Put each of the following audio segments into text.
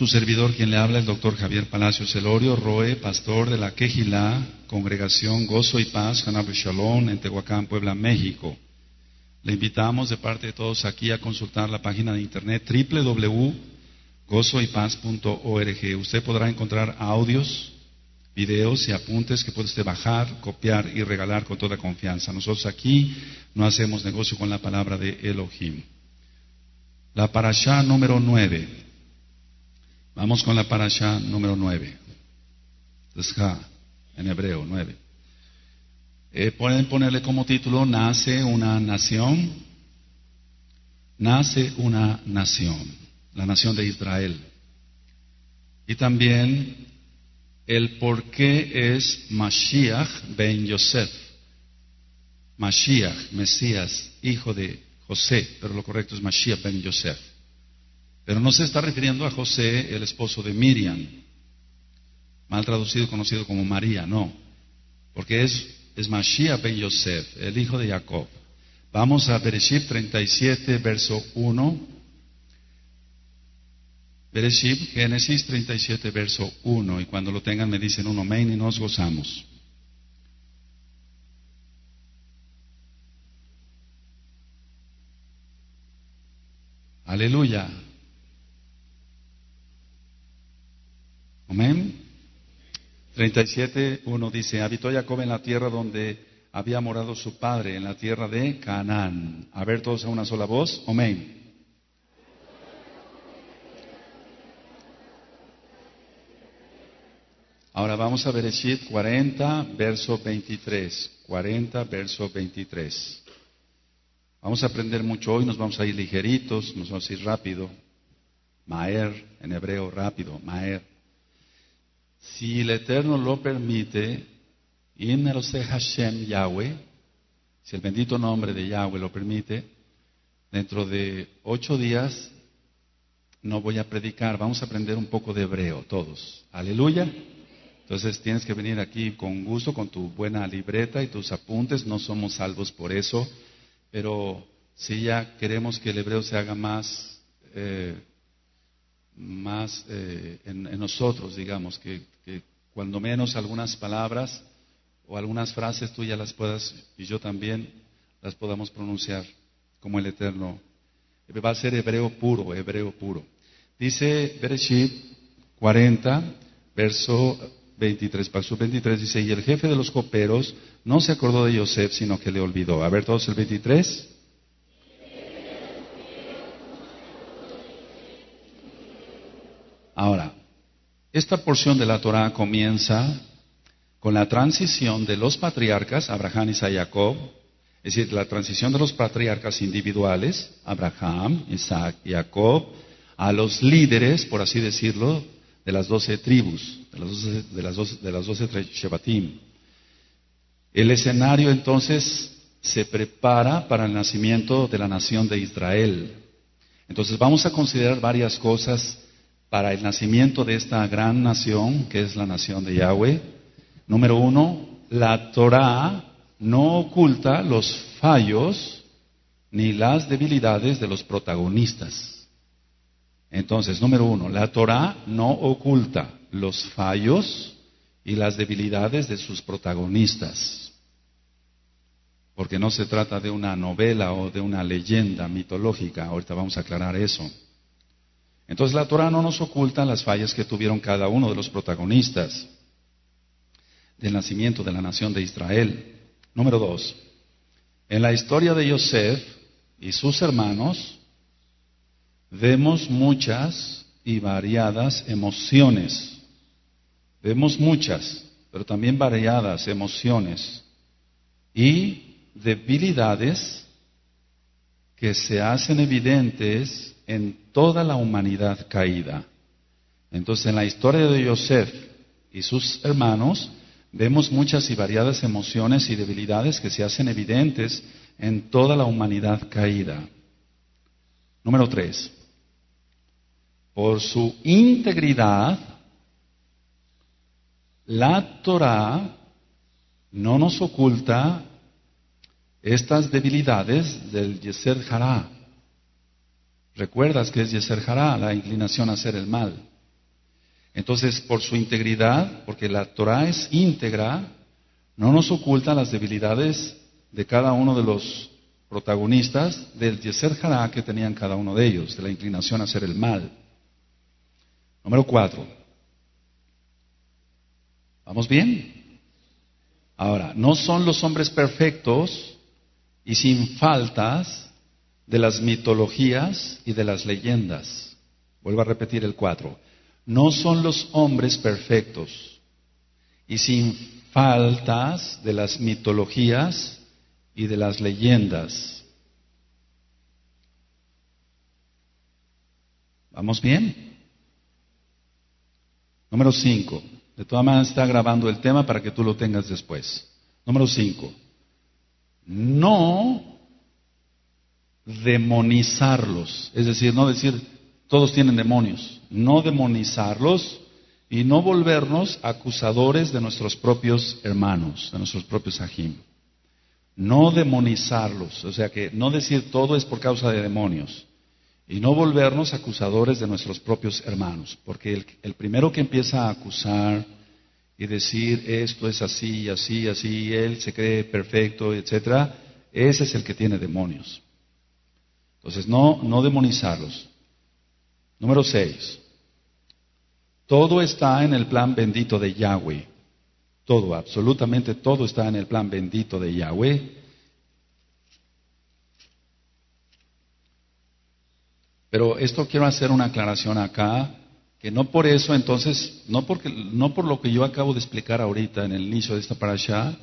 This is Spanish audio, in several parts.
Su servidor quien le habla el doctor Javier Palacios Elorio, Roe, pastor de la Quejilá, Congregación Gozo y Paz, Hanabu Shalom, en Tehuacán, Puebla, México. Le invitamos de parte de todos aquí a consultar la página de internet www.gozoypaz.org. Usted podrá encontrar audios, videos y apuntes que puede usted bajar, copiar y regalar con toda confianza. Nosotros aquí no hacemos negocio con la palabra de Elohim. La parashá número 9. Vamos con la parasha número 9. en hebreo, 9. Eh, pueden ponerle como título, nace una nación. Nace una nación, la nación de Israel. Y también el por qué es Mashiach ben Yosef. Mashiach, Mesías, hijo de José, pero lo correcto es Mashiach ben Yosef. Pero no se está refiriendo a José, el esposo de Miriam, mal traducido, conocido como María, no, porque es, es Mashiach ben Yosef, el hijo de Jacob. Vamos a Bereshit 37, verso 1. Bereshit, Génesis 37, verso 1. Y cuando lo tengan me dicen un amén y nos gozamos. Aleluya. Amén. 37, uno dice, habitó Jacob en la tierra donde había morado su padre, en la tierra de Canaán. A ver todos a una sola voz. Amén. Ahora vamos a Bereshit 40, verso 23. 40, verso 23. Vamos a aprender mucho hoy, nos vamos a ir ligeritos, nos vamos a ir rápido. Maer, en hebreo rápido, Maer. Si el Eterno lo permite, Hashem Yahweh, si el bendito nombre de Yahweh lo permite, dentro de ocho días no voy a predicar, vamos a aprender un poco de hebreo todos. Aleluya. Entonces tienes que venir aquí con gusto, con tu buena libreta y tus apuntes, no somos salvos por eso, pero si ya queremos que el hebreo se haga más eh, más eh, en, nosotros, digamos, que, cuando menos algunas palabras o algunas frases tú ya las puedas, y yo también, las podamos pronunciar como el Eterno. Va a ser hebreo puro, hebreo puro. Dice Bereshit 40, verso 23, verso 23 dice, y el jefe de los coperos no se acordó de Yosef, sino que le olvidó. A ver todos el 23. Ahora, esta porción de la Torah comienza con la transición de los patriarcas, Abraham, Isaac y Jacob, es decir, la transición de los patriarcas individuales, Abraham, Isaac y Jacob, a los líderes, por así decirlo, de las doce tribus, de las doce, de Shebatim. El escenario entonces se prepara para el nacimiento de la nación de Israel. Entonces vamos a considerar varias cosas para el nacimiento de esta gran nación, que es la nación de Yahweh. Número uno, la Torah no oculta los fallos ni las debilidades de los protagonistas. Entonces, número uno, la Torah no oculta los fallos y las debilidades de sus protagonistas. Porque no se trata de una novela o de una leyenda mitológica. Ahorita vamos a aclarar eso. Entonces la Torah no nos oculta las fallas que tuvieron cada uno de los protagonistas del nacimiento de la nación de Israel. Número dos, en la historia de Yosef y sus hermanos vemos muchas y variadas emociones. Vemos muchas, pero también variadas emociones y debilidades que se hacen evidentes en toda la humanidad caída. Entonces, en la historia de Yosef y sus hermanos, vemos muchas y variadas emociones y debilidades que se hacen evidentes en toda la humanidad caída. Número tres, por su integridad, la Torah no nos oculta estas debilidades del Yeser Hará. ¿Recuerdas que es Yeser la inclinación a hacer el mal? Entonces, por su integridad, porque la Torah es íntegra, no nos oculta las debilidades de cada uno de los protagonistas del Yeser que tenían cada uno de ellos, de la inclinación a hacer el mal. Número cuatro. ¿Vamos bien? Ahora, no son los hombres perfectos y sin faltas de las mitologías y de las leyendas. Vuelvo a repetir el cuatro no son los hombres perfectos y sin faltas de las mitologías y de las leyendas. ¿Vamos bien? Número cinco. De todas maneras está grabando el tema para que tú lo tengas después. Número cinco. No demonizarlos. Es decir, no decir todos tienen demonios. No demonizarlos y no volvernos acusadores de nuestros propios hermanos, de nuestros propios ajim. No demonizarlos, o sea que no decir todo es por causa de demonios. Y no volvernos acusadores de nuestros propios hermanos, porque el, el primero que empieza a acusar y decir esto es así, así, así, él se cree perfecto, etcétera, ese es el que tiene demonios. Entonces, no, no demonizarlos. Número 6. Todo está en el plan bendito de Yahweh. Todo, absolutamente todo está en el plan bendito de Yahweh. Pero esto quiero hacer una aclaración acá, que no por eso entonces, no, porque, no por lo que yo acabo de explicar ahorita en el inicio de esta parasha,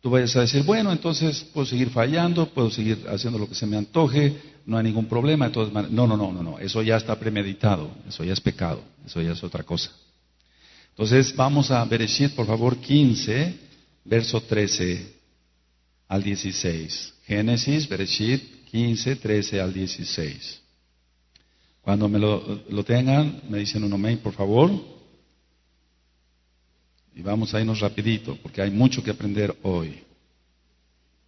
tú vayas a decir, bueno, entonces puedo seguir fallando, puedo seguir haciendo lo que se me antoje, no hay ningún problema. Entonces, no, no, no, no, no, eso ya está premeditado, eso ya es pecado, eso ya es otra cosa. Entonces vamos a Bereshit, por favor, 15, verso 13 al 16. Génesis, Bereshit 15, 13 al 16. Cuando me lo, lo tengan, me dicen un amén, por favor. Y vamos a irnos rapidito, porque hay mucho que aprender hoy.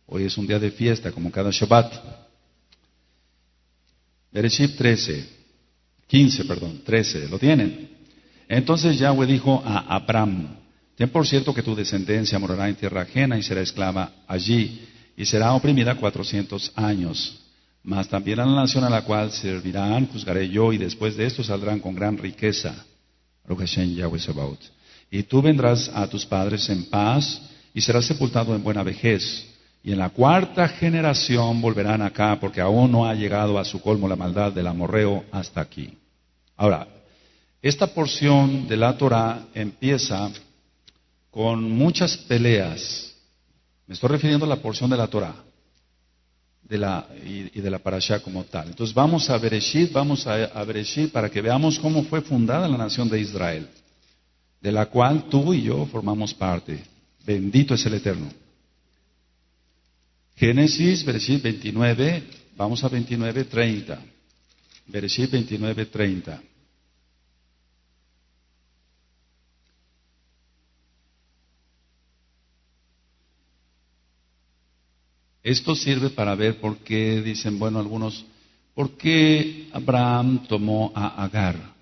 Hoy es un día de fiesta, como cada Shabbat. Bereshit 13, 15, perdón, 13, ¿lo tienen? Entonces Yahweh dijo a Abraham, ten por cierto que tu descendencia morará en tierra ajena y será esclava allí, y será oprimida cuatrocientos años. Mas también a la nación a la cual servirán, juzgaré yo, y después de esto saldrán con gran riqueza. Yahweh Sabaoth. Y tú vendrás a tus padres en paz y serás sepultado en buena vejez. Y en la cuarta generación volverán acá porque aún no ha llegado a su colmo la maldad del amorreo hasta aquí. Ahora, esta porción de la Torah empieza con muchas peleas. Me estoy refiriendo a la porción de la Torah de la, y, de la parashá como tal. Entonces vamos a Bereshit, vamos a, a para que veamos cómo fue fundada la nación de Israel de la cual tú y yo formamos parte. Bendito es el Eterno. Génesis, versículo 29, vamos a 29, 30. Bereshit 29, 30. Esto sirve para ver por qué, dicen, bueno, algunos, por qué Abraham tomó a Agar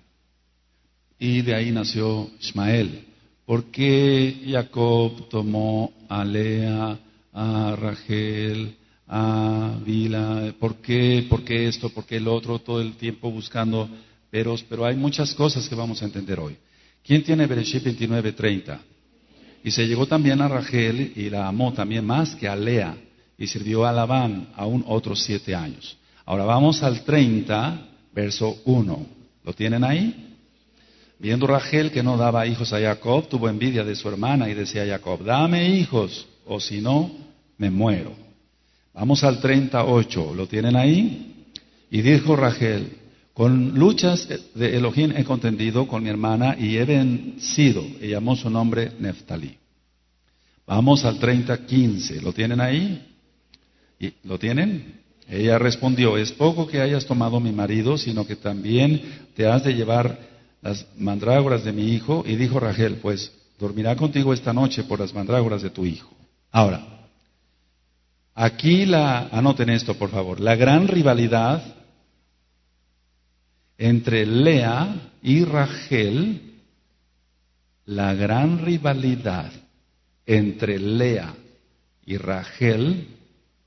y de ahí nació Ismael. ¿Por qué Jacob tomó a Lea, a Rachel, a Vila? ¿Por qué, por qué esto, por qué el otro? Todo el tiempo buscando peros, pero hay muchas cosas que vamos a entender hoy. ¿Quién tiene Bereshit 29:30? Y se llegó también a Rachel y la amó también más que a Lea y sirvió a Labán aún otros siete años. Ahora vamos al 30, verso 1. ¿Lo tienen ahí? Viendo Rachel que no daba hijos a Jacob, tuvo envidia de su hermana y decía a Jacob, dame hijos, o si no, me muero. Vamos al 38, ¿lo tienen ahí? Y dijo Rachel, Con luchas de Elohim he contendido con mi hermana y he vencido. Y llamó su nombre Neftalí. Vamos al 30:15. ¿Lo tienen ahí? ¿Lo tienen? Ella respondió, es poco que hayas tomado mi marido, sino que también te has de llevar las mandrágoras de mi hijo. Y dijo Rachel, pues dormirá contigo esta noche por las mandrágoras de tu hijo. Ahora, aquí la, anoten esto por favor, la gran rivalidad entre Lea y Rachel, la gran rivalidad entre Lea y Rachel,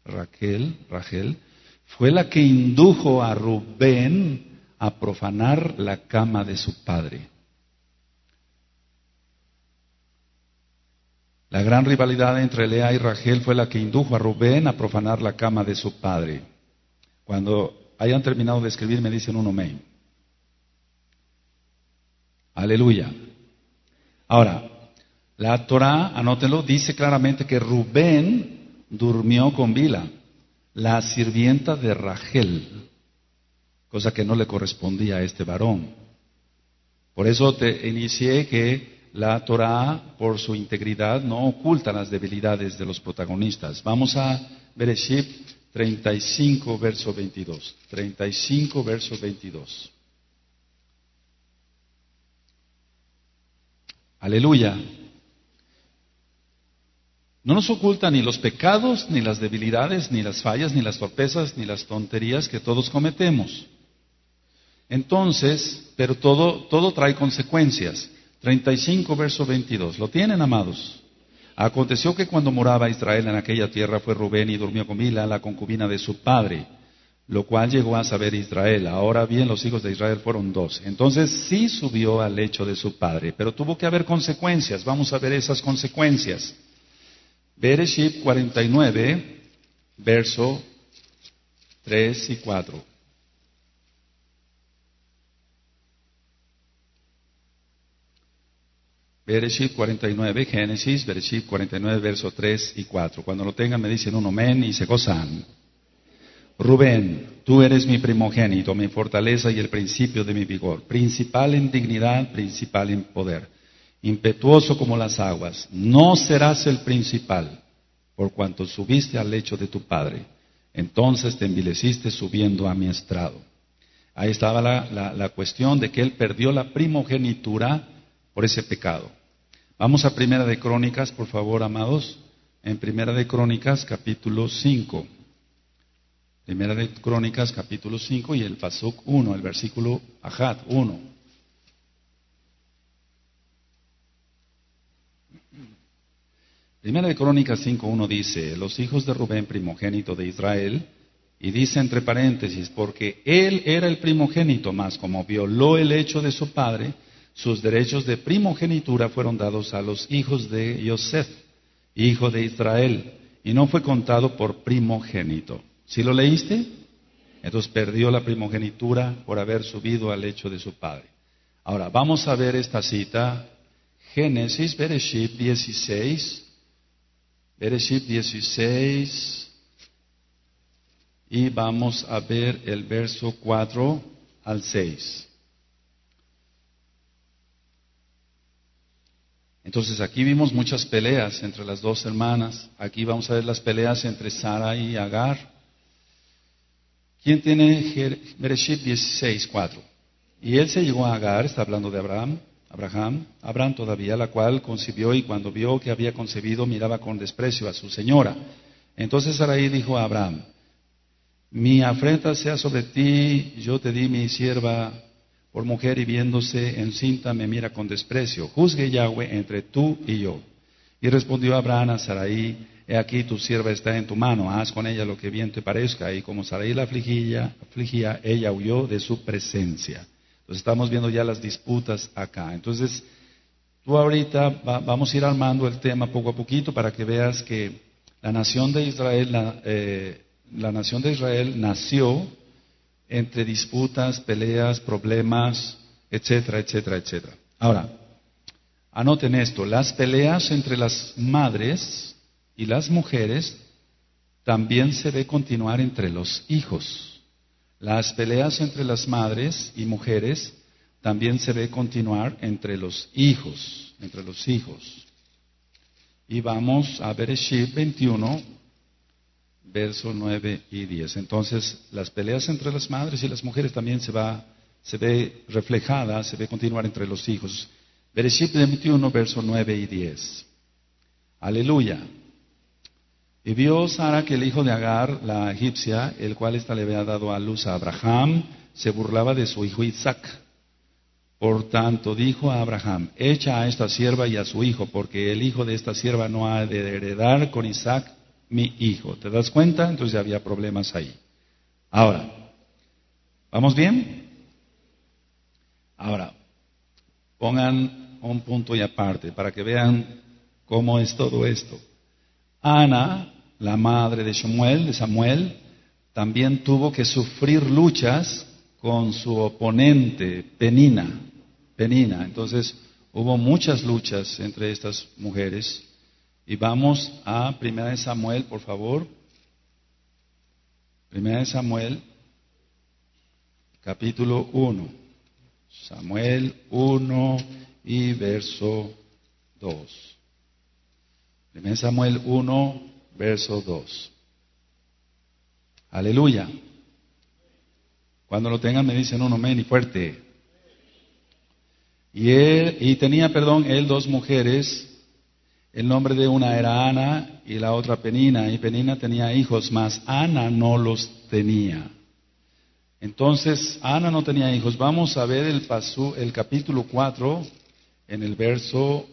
Raquel, Rachel, fue la que indujo a Rubén a profanar la cama de su padre. La gran rivalidad entre Lea y Rachel fue la que indujo a Rubén a profanar la cama de su padre. Cuando hayan terminado de escribir, me dicen un amén. Aleluya. Ahora, la Torah, anótenlo, dice claramente que Rubén durmió con Bila, la sirvienta de Rachel, cosa que no le correspondía a este varón. Por eso te inicié que la Torah, por su integridad, no oculta las debilidades de los protagonistas. Vamos a Bereshit 35, verso 22. 35, verso 22. Aleluya. No nos oculta ni los pecados, ni las debilidades, ni las fallas, ni las torpezas, ni las tonterías que todos cometemos. Entonces, pero todo, todo trae consecuencias. 35, verso 22. ¿Lo tienen, amados? Aconteció que cuando moraba Israel en aquella tierra fue Rubén y durmió con Mila, la concubina de su padre, lo cual llegó a saber Israel. Ahora bien, los hijos de Israel fueron dos. Entonces sí subió al lecho de su padre, pero tuvo que haber consecuencias. Vamos a ver esas consecuencias. Bereshit 49, verso 3 y 4. Bereshit 49, Génesis, Bereshit 49, verso 3 y 4. Cuando lo tengan me dicen un amén y se gozan. Rubén, tú eres mi primogénito, mi fortaleza y el principio de mi vigor, principal en dignidad, principal en poder, impetuoso como las aguas. No serás el principal, por cuanto subiste al lecho de tu padre. Entonces te envileciste subiendo a mi estrado. Ahí estaba la, la cuestión de que él perdió la primogenitura por ese pecado. Vamos a Primera de Crónicas, por favor, amados. En Primera de Crónicas, capítulo 5. Primera de Crónicas, capítulo 5 y el Pasuk 1, el versículo Ajat 1. Primera de Crónicas 5.1 dice, los hijos de Rubén, primogénito de Israel, y dice entre paréntesis, porque él era el primogénito, más como violó el hecho de su padre, sus derechos de primogenitura fueron dados a los hijos de Yosef, hijo de Israel, y no fue contado por primogénito. ¿Sí lo leíste? Entonces perdió la primogenitura por haber subido al lecho de su padre. Ahora, vamos a ver esta cita, Génesis, Bereshit 16, Bereshit 16, y vamos a ver el verso 4 al 6. Entonces aquí vimos muchas peleas entre las dos hermanas. Aquí vamos a ver las peleas entre Sara y Agar. ¿Quién tiene Bereshit 16, 4? Y él se llegó a Agar, está hablando de Abraham, Abraham, Abraham todavía, la cual concibió y cuando vio que había concebido miraba con desprecio a su señora. Entonces Sarai dijo a Abraham, mi afrenta sea sobre ti, yo te di mi sierva por mujer y viéndose encinta me mira con desprecio. Juzgue Yahweh entre tú y yo. Y respondió Abraham a Sarai, he aquí tu sierva está en tu mano, haz con ella lo que bien te parezca. Y como Sarai la afligía, afligía ella huyó de su presencia. Entonces estamos viendo ya las disputas acá. Entonces, tú ahorita vamos a ir armando el tema poco a poquito para que veas que la nación de Israel, la, eh, la nación de Israel nació entre disputas, peleas, problemas, etcétera, etcétera, etcétera. Ahora, anoten esto, las peleas entre las madres y las mujeres también se ve continuar entre los hijos. Las peleas entre las madres y mujeres también se ve continuar entre los hijos, entre los hijos. Y vamos a Bereshit 21, verso 9 y 10. Entonces, las peleas entre las madres y las mujeres también se va, se ve reflejada, se ve continuar entre los hijos. Bereshit 21, verso 9 y 10. Aleluya. Y vio Sara que el hijo de Agar, la egipcia, el cual ésta le había dado a luz a Abraham, se burlaba de su hijo Isaac. Por tanto, dijo a Abraham, echa a esta sierva y a su hijo, porque el hijo de esta sierva no ha de heredar con Isaac mi hijo. ¿Te das cuenta? Entonces había problemas ahí. Ahora, ¿vamos bien? Ahora, pongan un punto y aparte para que vean cómo es todo esto. Ana, la madre de Samuel, de Samuel, también tuvo que sufrir luchas con su oponente, Penina. Penina. Entonces, hubo muchas luchas entre estas mujeres. Y vamos a Primera de Samuel, por favor. Primera de Samuel, capítulo 1. Samuel 1 y verso 2. Primera de Samuel 1, verso 2. Aleluya. Cuando lo tengan me dicen un amén y fuerte. Y él, y tenía, perdón, él dos mujeres el nombre de una era Ana y la otra Penina, y Penina tenía hijos, mas Ana no los tenía. Entonces, Ana no tenía hijos. Vamos a ver el, paso, el capítulo 4 en el verso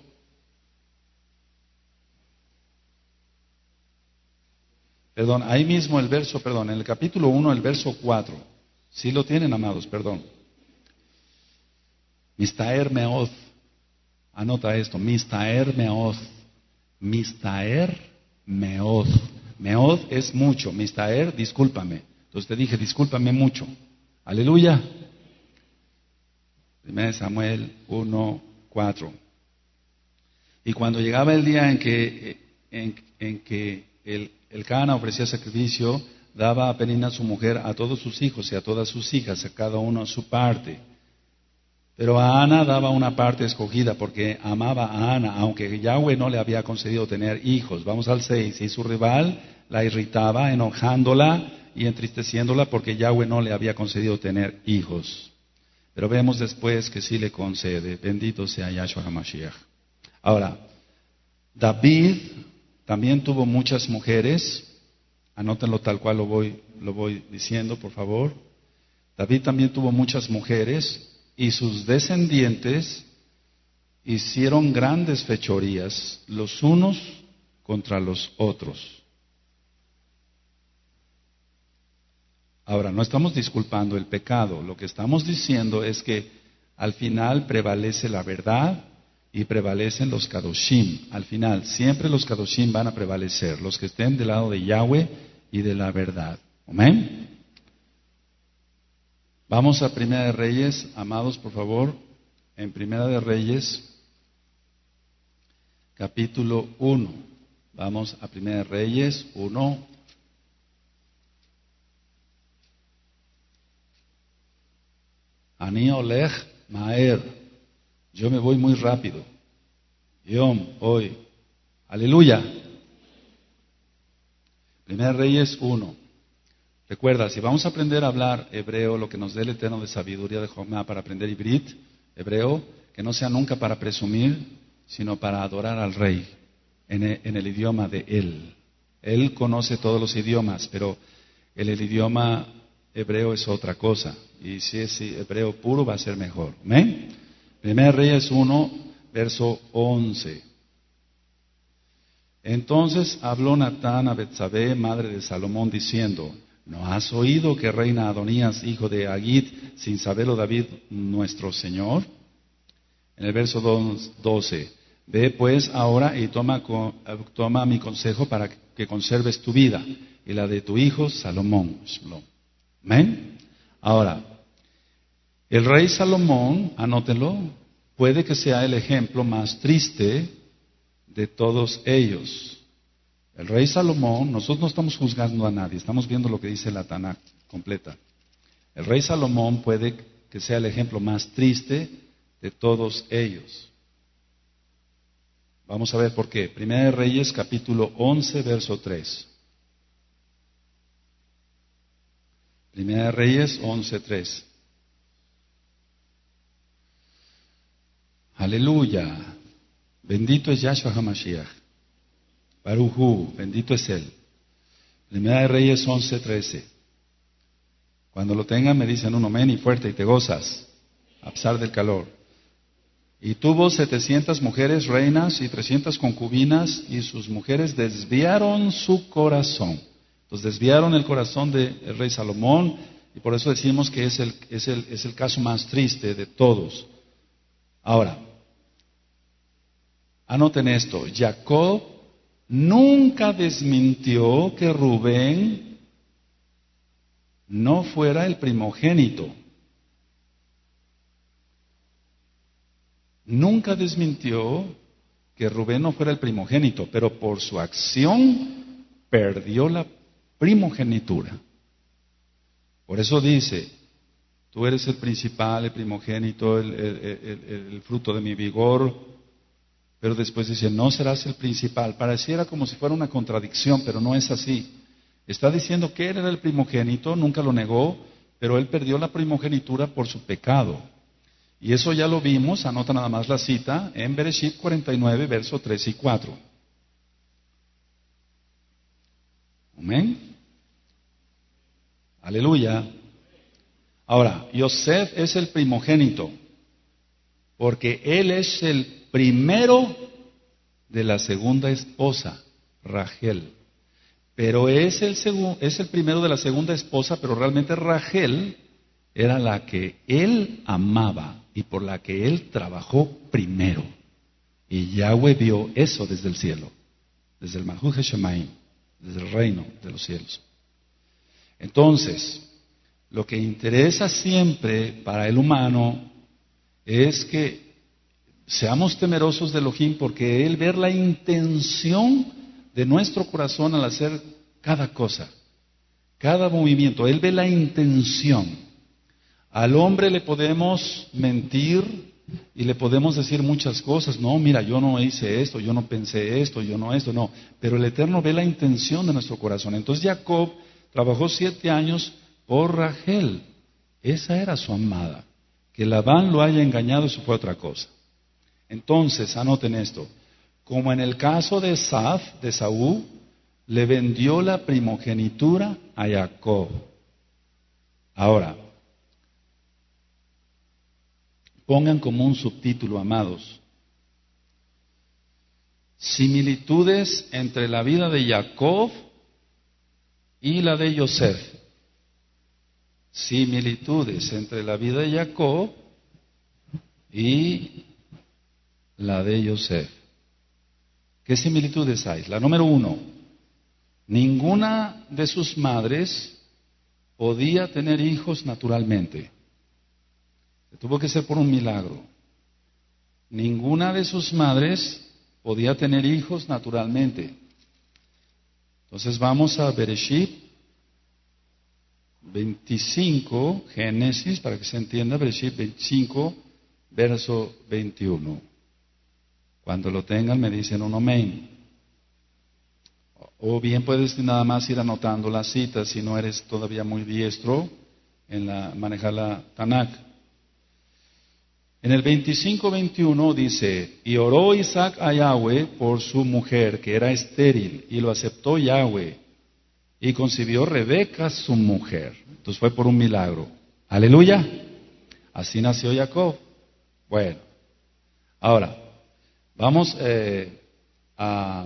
Perdón, ahí mismo el verso, perdón, en el capítulo 1, el verso 4. Si lo tienen, amados, perdón. Mistaer Meoth. Anota esto, Mistaer Meoth. Mistaer meod. Meod es mucho. Mistaer, discúlpame. Entonces te dije, discúlpame mucho. Aleluya. Primera Samuel 1, 4. Y cuando llegaba el día en que, en, que el, el Cana ofrecía sacrificio, daba a Penina su mujer a todos sus hijos y a todas sus hijas, a cada uno a su parte. Pero a Ana daba una parte escogida porque amaba a Ana, aunque Yahweh no le había concedido tener hijos. Vamos al 6. Y su rival la irritaba, enojándola y entristeciéndola porque Yahweh no le había concedido tener hijos. Pero vemos después que sí le concede. Bendito sea Yahshua HaMashiach. Ahora, David también tuvo muchas mujeres. Anótenlo tal cual lo voy, lo voy diciendo, por favor. David también tuvo muchas mujeres y sus descendientes hicieron grandes fechorías los unos contra los otros. Ahora, no estamos disculpando el pecado, lo que estamos diciendo es que al final prevalece la verdad y prevalecen los kadoshim. Al final, siempre los kadoshim van a prevalecer, los que estén del lado de Yahweh y de la verdad. Amén. Vamos a Primera de Reyes, amados, por favor, en Primera de Reyes, capítulo 1. Vamos a Primera de Reyes 1. Ani Oleg Maer. Yo me voy muy rápido. Yom, hoy. Aleluya. Primera Reyes 1. Recuerda, si vamos a aprender a hablar hebreo, lo que nos dé el Eterno de sabiduría de Jomá para aprender hibrit, hebreo, que no sea nunca para presumir, sino para adorar al Rey en el, en el idioma de Él. Él conoce todos los idiomas, pero el, el, idioma hebreo es otra cosa. Y si es hebreo puro, va a ser mejor. ¿Amén? Primera Reyes 1, verso 11. Entonces habló Natán a Betsabé, madre de Salomón, diciendo, ¿No has oído que reina Adonías, hijo de Agit, sin saberlo David, nuestro Señor? En el verso 12, ve pues ahora y toma, toma mi consejo para que conserves tu vida y la de tu hijo Salomón. Amén. Ahora, el rey Salomón, anótelo, puede que sea el ejemplo más triste de todos ellos. El rey Salomón, nosotros no estamos juzgando a nadie, estamos viendo lo que dice la Tanakh completa. El rey Salomón puede que sea el ejemplo más triste de todos ellos. Vamos a ver por qué. Primera de Reyes, capítulo 11, verso 3. Primera de Reyes 11, 3. Aleluya. Bendito es Yahshua HaMashiach. Baruchu, bendito es Él. Primera de Reyes 11, 13. Cuando lo tengan me dicen un amén y fuerte y te gozas, a pesar del calor. Y tuvo setecientas mujeres reinas y trescientas concubinas y sus mujeres desviaron su corazón. Entonces desviaron el corazón del rey Salomón y por eso decimos que es el, es, el, es el caso más triste de todos. Ahora, anoten esto, Jacob nunca desmintió que Rubén no fuera el primogénito. nunca desmintió que Rubén no fuera el primogénito, pero por su acción perdió la primogenitura. Por eso dice, tú eres el principal, el primogénito, el, fruto de mi vigor, pero después dice, no serás el principal. Pareciera como si fuera una contradicción, pero no es así. Está diciendo que él era el primogénito, nunca lo negó, pero él perdió la primogenitura por su pecado. Y eso ya lo vimos, anota nada más la cita, en Bereshit 49, versos 3 y 4. Amén. Aleluya. Ahora, Yosef es el primogénito, porque él es el primero de la segunda esposa, Rachel. Pero es el, es el primero de la segunda esposa, pero realmente Rachel era la que él amaba y por la que él trabajó primero. Y Yahweh vio eso desde el cielo, desde el Mahu Shemaim, desde el reino de los cielos. Entonces, lo que interesa siempre para el humano es que seamos temerosos de Elohim porque Él ver la intención de nuestro corazón al hacer cada cosa, cada movimiento. Él ve la intención. Al hombre le podemos mentir y le podemos decir muchas cosas. No, mira, yo no hice esto, yo no pensé esto, yo no esto, no. Pero el Eterno ve la intención de nuestro corazón. Entonces Jacob trabajó siete años por Rachel. Esa era su amada. Que Labán lo haya engañado, eso fue otra cosa. Entonces, anoten esto. Como en el caso de Saf, de Saúl, le vendió la primogenitura a Jacob. Ahora, Pongan como un subtítulo, amados. Similitudes entre la vida de Jacob y la de Joseph. Similitudes entre la vida de Jacob y la de Joseph. ¿Qué similitudes hay? La número uno, ninguna de sus madres podía tener hijos naturalmente. Tuvo que ser por un milagro. Ninguna de sus madres podía tener hijos naturalmente. Entonces vamos a Bereshit 25, Génesis, para que se entienda, Bereshit 25, verso 21. Cuando lo tengan me dicen un amén. O bien puedes nada más ir anotando las citas si no eres todavía muy diestro en la, manejar la Tanakh. En el 25-21 dice, y oró Isaac a Yahweh por su mujer, que era estéril, y lo aceptó Yahweh, y concibió Rebeca su mujer. Entonces fue por un milagro. Aleluya. Así nació Jacob. Bueno, ahora, vamos eh, a,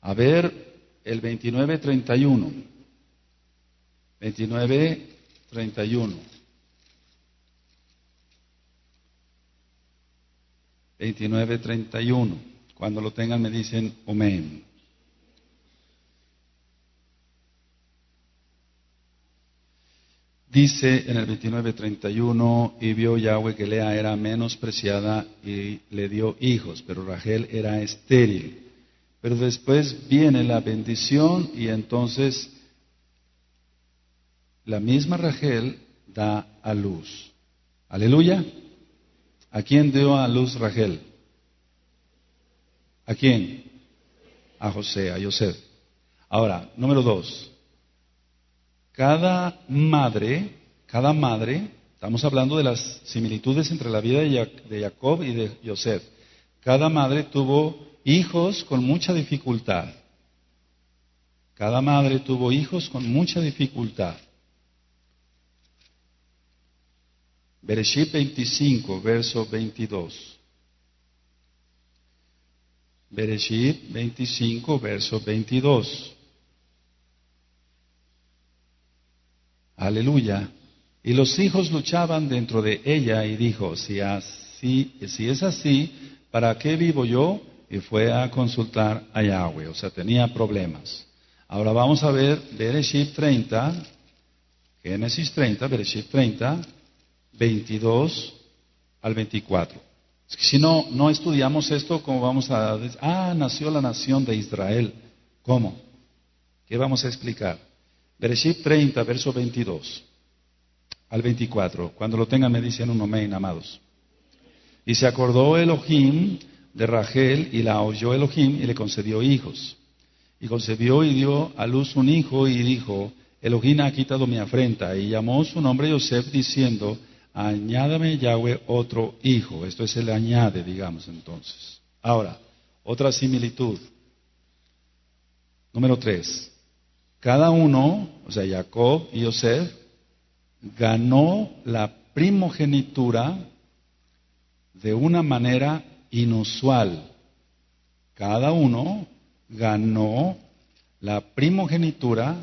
a ver el 29-31. 29-31. 29:31. Cuando lo tengan me dicen amén. Dice en el 29:31, y vio Yahweh que Lea era menospreciada y le dio hijos, pero Rachel era estéril. Pero después viene la bendición y entonces la misma Rachel da a luz. Aleluya. ¿A quién dio a luz Rachel? ¿A quién? A José, a José. Ahora, número dos. Cada madre, cada madre, estamos hablando de las similitudes entre la vida de Jacob y de José. Cada madre tuvo hijos con mucha dificultad. Cada madre tuvo hijos con mucha dificultad. Bereshit 25, verso 22. Bereshit 25, verso 22. Aleluya. Y los hijos luchaban dentro de ella y dijo, si, así, si es así, ¿para qué vivo yo? Y fue a consultar a Yahweh, o sea, tenía problemas. Ahora vamos a ver Bereshit 30, Génesis 30, Bereshit 30, 22 al 24. Es que si no, no estudiamos esto, ¿cómo vamos a decir? Ah, nació la nación de Israel. ¿Cómo? ¿Qué vamos a explicar? Bereshit 30, verso 22 al 24. Cuando lo tengan me dicen un amén, amados. Y se acordó Elohim de Rachel y la oyó Elohim y le concedió hijos. Y concebió y dio a luz un hijo y dijo, Elohim ha quitado mi afrenta. Y llamó su nombre Yosef diciendo, añádame Yahweh otro hijo. Esto es el añade, digamos entonces. Ahora, otra similitud. Número tres. Cada uno, o sea, Jacob y Yosef, ganó la primogenitura de una manera inusual. Cada uno ganó la primogenitura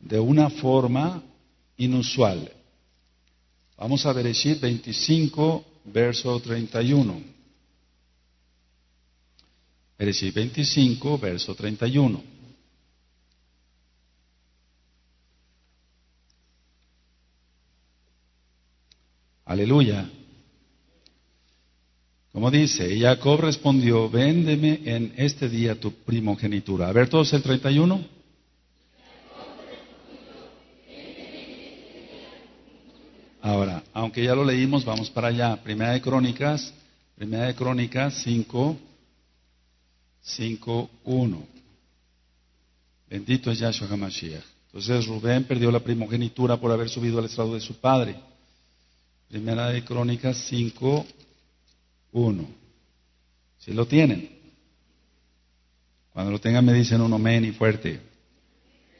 de una forma inusual. Vamos a Bereshit 25, verso 31. Bereshit 25, verso 31. Aleluya. Como dice, Jacob respondió, véndeme en este día tu primogenitura. A ver todos el 31. Ahora, aunque ya lo leímos, vamos para allá. Primera de Crónicas, Primera de Crónicas 5, 5, 1. Bendito es Yahshua HaMashiach. Entonces Rubén perdió la primogenitura por haber subido al estrado de su padre. Primera de Crónicas 5, 1. Si lo tienen. Cuando lo tengan me dicen un amén y fuerte.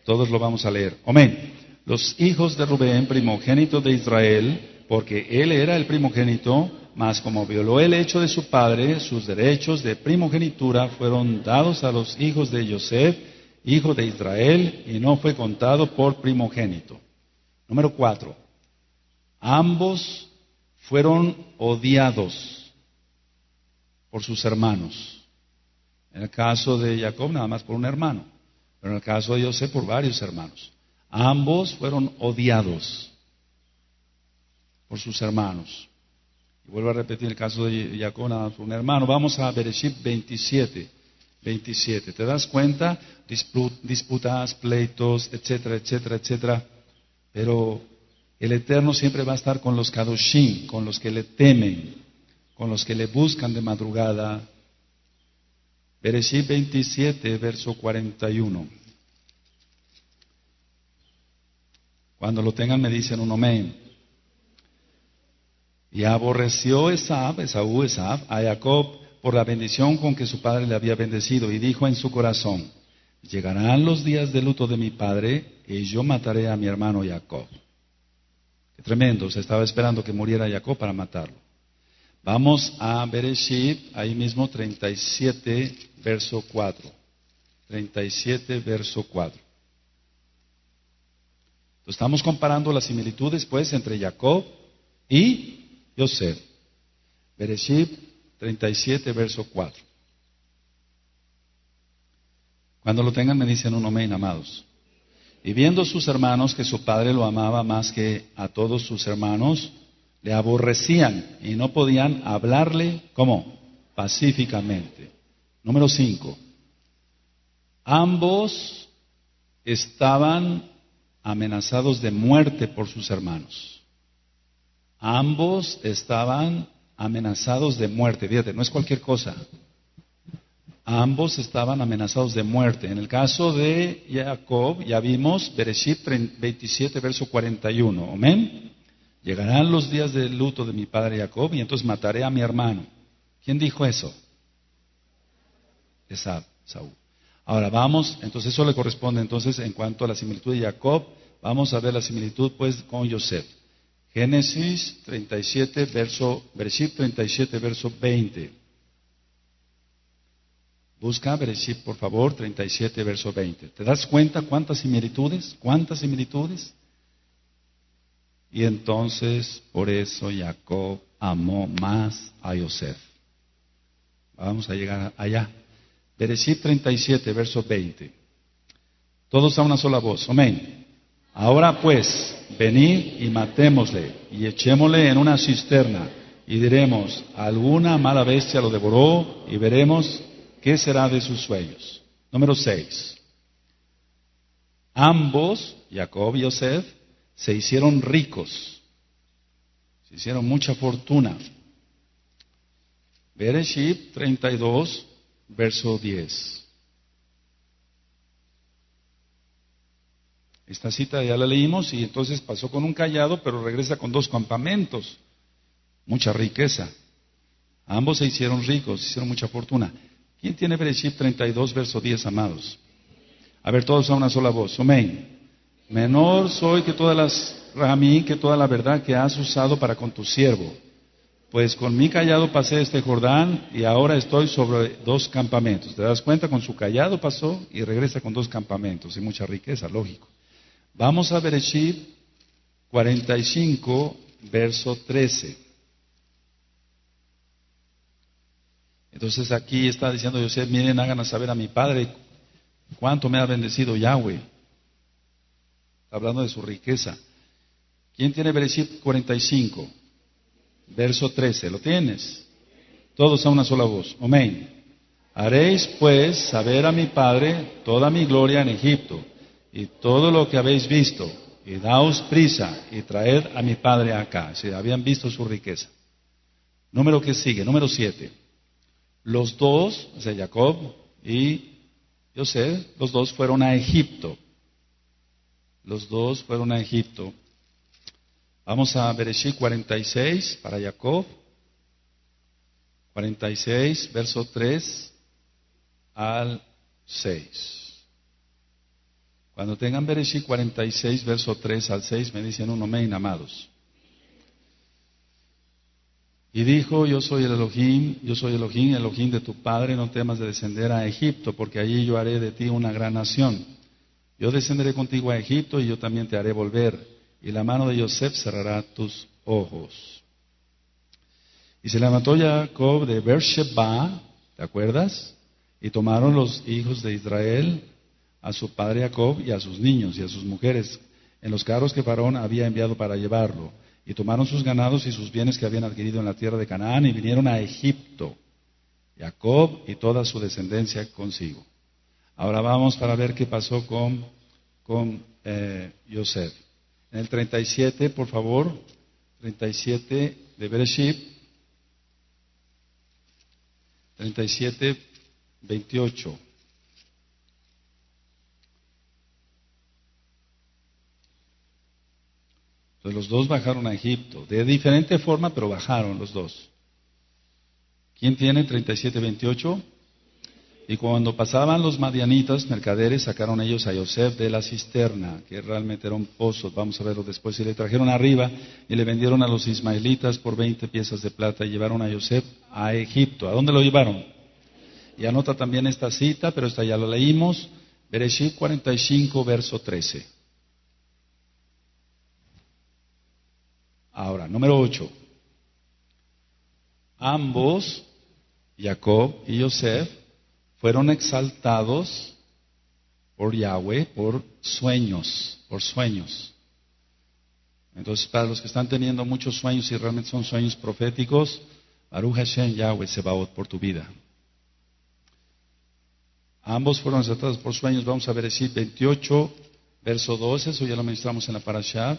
Todos lo vamos a leer. Amén los hijos de Rubén, primogénito de Israel, porque él era el primogénito, mas como violó el hecho de su padre, sus derechos de primogenitura fueron dados a los hijos de Joseph, hijo de Israel, y no fue contado por primogénito. Número cuatro. Ambos fueron odiados por sus hermanos. En el caso de Jacob, nada más por un hermano, pero en el caso de José, por varios hermanos. Ambos fueron odiados por sus hermanos. Y vuelvo a repetir el caso de Jacob, un hermano. Vamos a Bereshit 27. 27. ¿Te das cuenta? Disputas, pleitos, etcétera, etcétera, etcétera. Pero el Eterno siempre va a estar con los Kadoshim, con los que le temen, con los que le buscan de madrugada. Bereshit 27, verso 41. Cuando lo tengan me dicen un amén. Y aborreció Esab, Esaú, Esab, a Jacob por la bendición con que su padre le había bendecido y dijo en su corazón, llegarán los días de luto de mi padre y yo mataré a mi hermano Jacob. Qué tremendo, se estaba esperando que muriera Jacob para matarlo. Vamos a Bereshit, ahí mismo 37, verso 4. 37, verso 4. Estamos comparando las similitudes, pues, entre Jacob y Yosef. Bereshit 37, verso 4. Cuando lo tengan me dicen un amén, amados. Y viendo sus hermanos que su padre lo amaba más que a todos sus hermanos, le aborrecían y no podían hablarle, ¿cómo? Pacíficamente. Número 5. Ambos estaban amenazados de muerte por sus hermanos. Ambos estaban amenazados de muerte. Fíjate, no es cualquier cosa. Ambos estaban amenazados de muerte. En el caso de Jacob, ya vimos, Bereshit 27, verso 41. Amén. Llegarán los días del luto de mi padre Jacob y entonces mataré a mi hermano. ¿Quién dijo eso? Esab, Saúl. Ahora vamos, entonces eso le corresponde entonces en cuanto a la similitud de Jacob, vamos a ver la similitud pues con Joseph. Génesis 37, verso, Bereshit 37, verso 20. Busca Bereshit, por favor, 37, verso 20. ¿Te das cuenta cuántas similitudes? ¿Cuántas similitudes? Y entonces, por eso Jacob amó más a Yosef. Vamos a llegar allá. Bereshit 37, verso 20. Todos a una sola voz. Amén. Ahora pues, venid y matémosle y echémosle en una cisterna y diremos, alguna mala bestia lo devoró y veremos qué será de sus sueños. Número 6. Ambos, Jacob y Yosef, se hicieron ricos, se hicieron mucha fortuna. Bereshit 32, verso 10. Esta cita ya la leímos y entonces pasó con un callado, pero regresa con dos campamentos. Mucha riqueza. Ambos se hicieron ricos, se hicieron mucha fortuna. ¿Quién tiene Bereshit 32, verso 10, amados? A ver, todos a una sola voz. Amén. Menor soy que todas las ramí, que toda la verdad que has usado para con tu siervo. Pues con mi callado pasé este Jordán y ahora estoy sobre dos campamentos. ¿Te das cuenta? Con su callado pasó y regresa con dos campamentos y mucha riqueza, lógico. Vamos a Bereshit 45, verso 13. Entonces aquí está diciendo José, miren, hagan a saber a mi padre cuánto me ha bendecido Yahweh. Hablando de su riqueza. ¿Quién tiene Bereshit 45? Verso 13. ¿Lo tienes? Todos a una sola voz. Amén. Haréis pues saber a mi padre toda mi gloria en Egipto y todo lo que habéis visto, y daos prisa y traed a mi padre acá. Si habían visto su riqueza. Número que sigue, número siete. Los dos, o sea, Jacob y José, los dos fueron a Egipto. Los dos fueron a Egipto. Vamos a Bereshit 46 para Jacob. 46, verso 3 al 6. Cuando tengan Bereshit 46, verso 3 al 6, me dicen un amén, amados. Y dijo, yo soy el Elohim, yo soy Elohim, Elohim de tu padre, no temas de descender a Egipto, porque allí yo haré de ti una gran nación. Yo descenderé contigo a Egipto y yo también te haré volver, y la mano de Yosef cerrará tus ojos. Y se levantó Jacob de Beersheba, ¿te acuerdas? Y tomaron los hijos de Israel a su padre Jacob y a sus niños y a sus mujeres en los carros que Faraón había enviado para llevarlo. Y tomaron sus ganados y sus bienes que habían adquirido en la tierra de Canaán y vinieron a Egipto. Jacob y toda su descendencia consigo. Ahora vamos para ver qué pasó con, con eh, Yosef. En el 37, por favor, 37 de Bereshit, 37, 28. Los dos bajaron a Egipto, de diferente forma, pero bajaron los dos. ¿Quién tiene 37, 28? Y cuando pasaban los madianitas, mercaderes, sacaron ellos a Yosef de la cisterna, que realmente era un pozo, vamos a verlo después, y le trajeron arriba y le vendieron a los ismaelitas por 20 piezas de plata y llevaron a Yosef a Egipto. ¿A dónde lo llevaron? Y anota también esta cita, pero esta ya la leímos, Bereshit 45, verso 13. Número 8. Ambos, Jacob y Joseph, fueron exaltados por Yahweh por sueños, por sueños. Entonces, para los que están teniendo muchos sueños y realmente son sueños proféticos, Baruch Hashem Yahweh Sebaot por tu vida. Ambos fueron exaltados por sueños. Vamos a ver 28, Verso 12, eso ya lo ministramos en la parasha.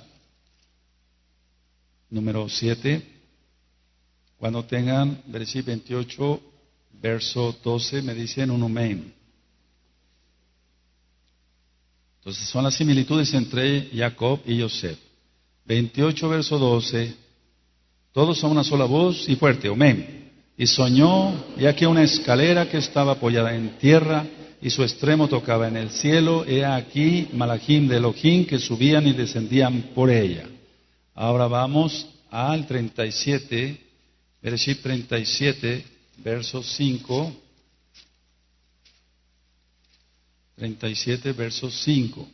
Número 7. Cuando tengan versículo 28, verso 12, me dicen un amén. Entonces son las similitudes entre Jacob y Joseph. 28, verso 12. Todos son una sola voz y fuerte, amén. Y soñó, y aquí una escalera que estaba apoyada en tierra y su extremo tocaba en el cielo. He aquí Malachim de Elohim que subían y descendían por ella. Ahora vamos al 37, versículo 37, verso 5. 37, verso 5.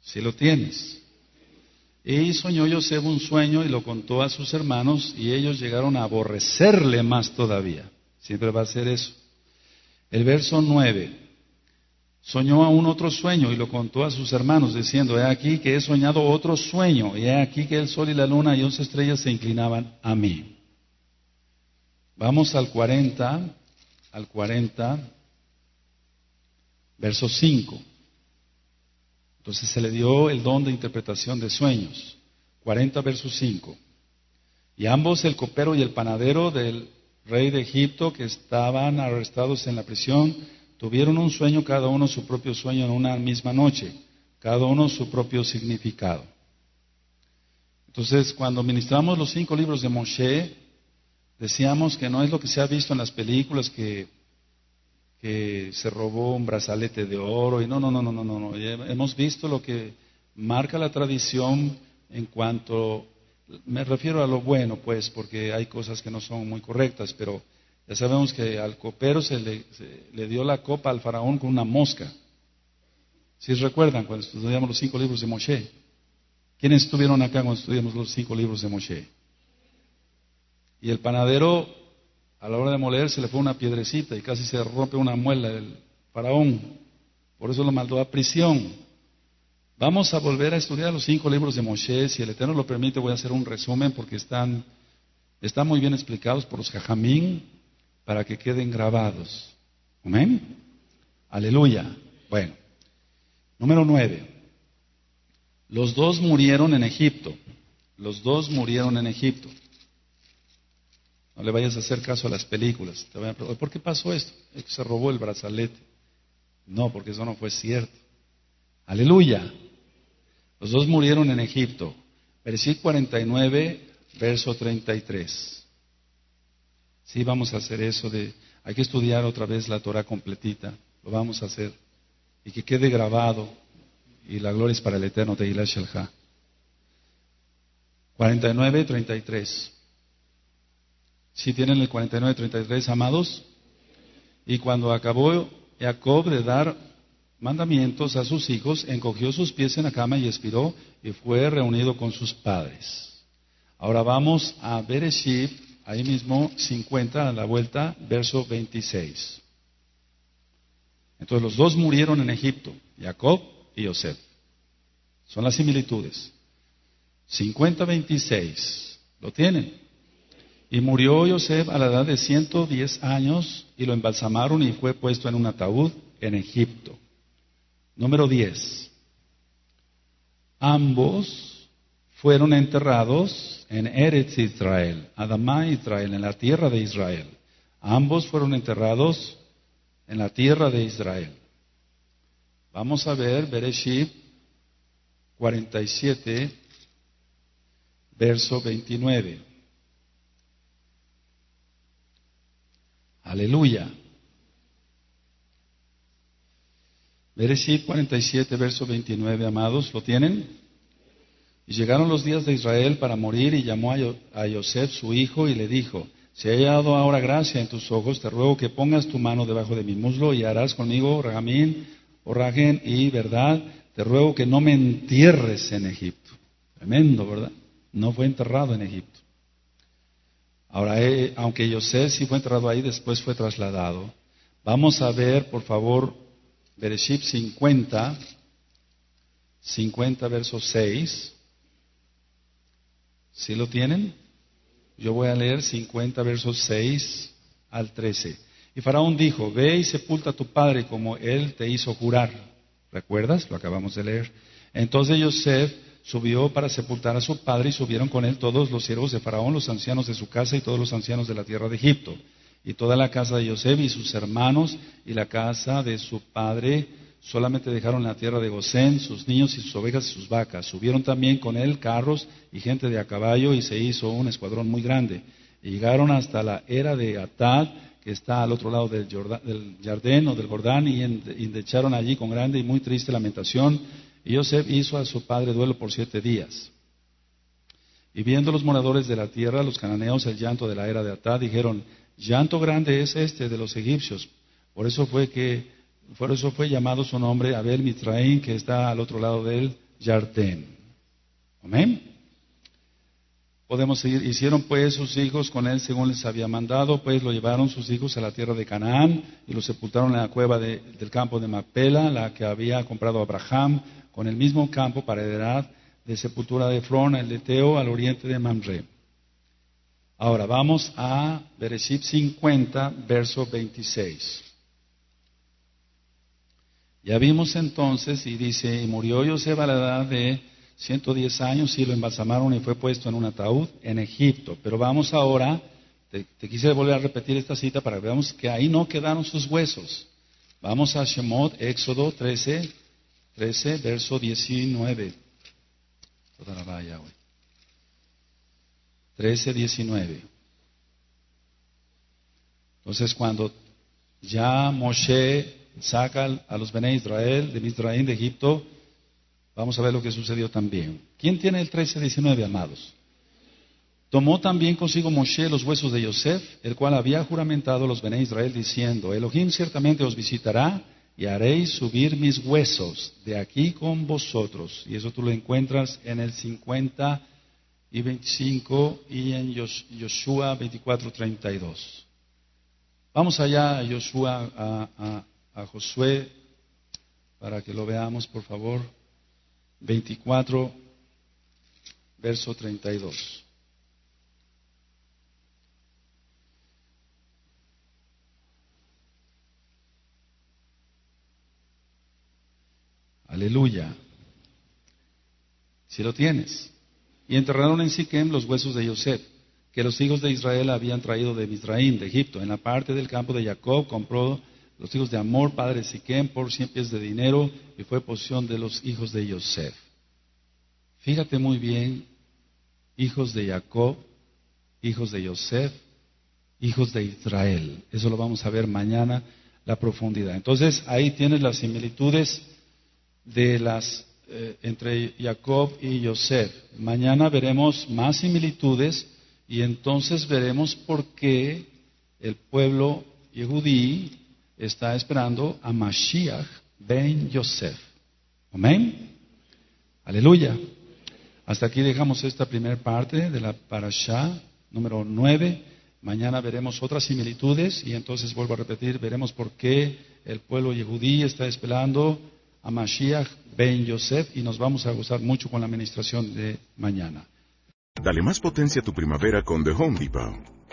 Si lo tienes. Y soñó José un sueño y lo contó a sus hermanos y ellos llegaron a aborrecerle más todavía. Siempre va a ser eso. El verso 9. Soñó aún otro sueño y lo contó a sus hermanos, diciendo, he aquí que he soñado otro sueño, y he aquí que el sol y la luna y once estrellas se inclinaban a mí. Vamos al 40, al 40, verso 5. Entonces se le dio el don de interpretación de sueños. 40 versos 5. Y ambos, el copero y el panadero del rey de Egipto, que estaban arrestados en la prisión, tuvieron un sueño, cada uno su propio sueño en una misma noche, cada uno su propio significado. Entonces, cuando ministramos los cinco libros de Moshe, decíamos que no es lo que se ha visto en las películas que que se robó un brazalete de oro y no, no, no, no, no, no, hemos visto lo que marca la tradición en cuanto, me refiero a lo bueno, pues, porque hay cosas que no son muy correctas, pero ya sabemos que al copero se le, dio la copa al faraón con una mosca. Si recuerdan cuando estudiamos los cinco libros de Moshe. ¿Quiénes estuvieron acá cuando estudiamos los cinco libros de Moshe? Y el panadero a la hora de moler se le fue una piedrecita y casi se rompe una muela del faraón. Por eso lo mandó a prisión. Vamos a volver a estudiar los cinco libros de Moshe. Si el Eterno lo permite, voy a hacer un resumen porque están, están muy bien explicados por los jajamín para que queden grabados. Amén. Aleluya. Bueno, número nueve. Los dos murieron en Egipto. Los dos murieron en Egipto. No le vayas a hacer caso a las películas. Te a ¿por qué pasó esto? Se robó el brazalete. No, porque eso no fue cierto. Aleluya. Los dos murieron en Egipto. Versículo 49, verso 33. Sí, vamos a hacer eso de, hay que estudiar otra vez la Torah completita. Lo vamos a hacer. Y que quede grabado. Y la gloria es para el Eterno de Ilash 49, 33. Si tienen el 49-33, amados. Y cuando acabó Jacob de dar mandamientos a sus hijos, encogió sus pies en la cama y expiró y fue reunido con sus padres. Ahora vamos a Bereshit, ahí mismo 50 a la vuelta, verso 26. Entonces los dos murieron en Egipto, Jacob y José. Son las similitudes. 50-26. ¿Lo tienen? Y murió Yosef a la edad de 110 años y lo embalsamaron y fue puesto en un ataúd en Egipto. Número 10. Ambos fueron enterrados en Eretz Israel, Adamá Israel, en la tierra de Israel. Ambos fueron enterrados en la tierra de Israel. Vamos a ver Bereshit 47, verso 29. Aleluya. Bereshit 47, verso 29, amados, ¿lo tienen? Llegaron los días de Israel para morir y llamó a Yosef su hijo y le dijo, si he hallado ahora gracia en tus ojos, te ruego que pongas tu mano debajo de mi muslo y harás conmigo ragamín o ragen y verdad, te ruego que no me entierres en Egipto. Tremendo, ¿verdad? No fue enterrado en Egipto. Ahora, eh, aunque José sí fue enterrado ahí, después fue trasladado. Vamos a ver, por favor, Bereshit 50, 50 verso 6. ¿Sí lo tienen? Yo voy a leer 50 versos 6 al 13. Y Faraón dijo, ve y sepulta a tu padre como él te hizo jurar. ¿Recuerdas? Lo acabamos de leer. Entonces Yosef subió para sepultar a su padre y subieron con él todos los siervos de Faraón, los ancianos de su casa y todos los ancianos de la tierra de Egipto. Y toda la casa de Yosef y sus hermanos y la casa de su padre solamente dejaron la tierra de Gosén, sus niños y sus ovejas y sus vacas. Subieron también con él carros y gente de a caballo y se hizo un escuadrón muy grande. Y llegaron hasta la era de Atad, que está al otro lado del, Jardín o del Jordán, y echaron allí con grande y muy triste lamentación. Y Joseph hizo a su padre duelo por siete días. Y viendo los moradores de la tierra, los cananeos, el llanto de la era de Atad, dijeron, llanto grande es este de los egipcios. Por eso fue que por eso fue llamado su nombre Abel Mitraín, que está al otro lado del Jardín. Amén. Podemos seguir. Hicieron pues sus hijos con él según les había mandado, pues lo llevaron sus hijos a la tierra de Canaán y lo sepultaron en la cueva del campo de Mapela, la que había comprado Abraham, con el mismo campo para heredad de sepultura de Frona, el de Teo, al oriente de Mamre. Ahora vamos a Bereshit 50, verso 26. Ya vimos entonces, y dice, y murió José a la edad de 110 años y lo embalsamaron y fue puesto en un ataúd en Egipto. Pero vamos ahora, te, quise volver a repetir esta cita para que veamos que ahí no quedaron sus huesos. Vamos a Shemot, Éxodo 13, 13, verso 19. Toda la valla hoy. 13, 19. Entonces cuando ya Moshe saca a los Bené Israel de Misraín de Egipto, vamos a ver lo que sucedió también. ¿Quién tiene el 13-19, amados? Tomó también consigo Moshe los huesos de Yosef, el cual había juramentado a los Bené Israel, diciendo, Elohim ciertamente os visitará y haréis subir mis huesos de aquí con vosotros. Y eso tú lo encuentras en el 50 y 25 y en Yoshua 24, 32. Vamos allá a Yoshua, a, a Josué para que lo veamos, por favor. 24, verso 32. Aleluya. Si lo tienes. Y enterraron en Siquem los huesos de José, que los hijos de Israel habían traído de Misraín, de Egipto. En la parte del campo de Jacob compró los hijos de Amor, padre de por cien pies de dinero, y fue posición de los hijos de Yosef. Fíjate muy bien, hijos de Jacob, hijos de Yosef, hijos de Israel. Eso lo vamos a ver mañana, la profundidad. Entonces, ahí tienes las similitudes de las eh, entre Jacob y Yosef. Mañana veremos más similitudes y entonces veremos por qué el pueblo yehudí está esperando a Mashiach ben Yosef. Amén. Aleluya. Hasta aquí dejamos esta primera parte de la parasha número 9. Mañana veremos otras similitudes y entonces vuelvo a repetir, veremos por qué el pueblo yehudí está esperando a Mashiach ben Yosef y nos vamos a gozar mucho con la administración de mañana. Dale más potencia a tu primavera con The Home Depot.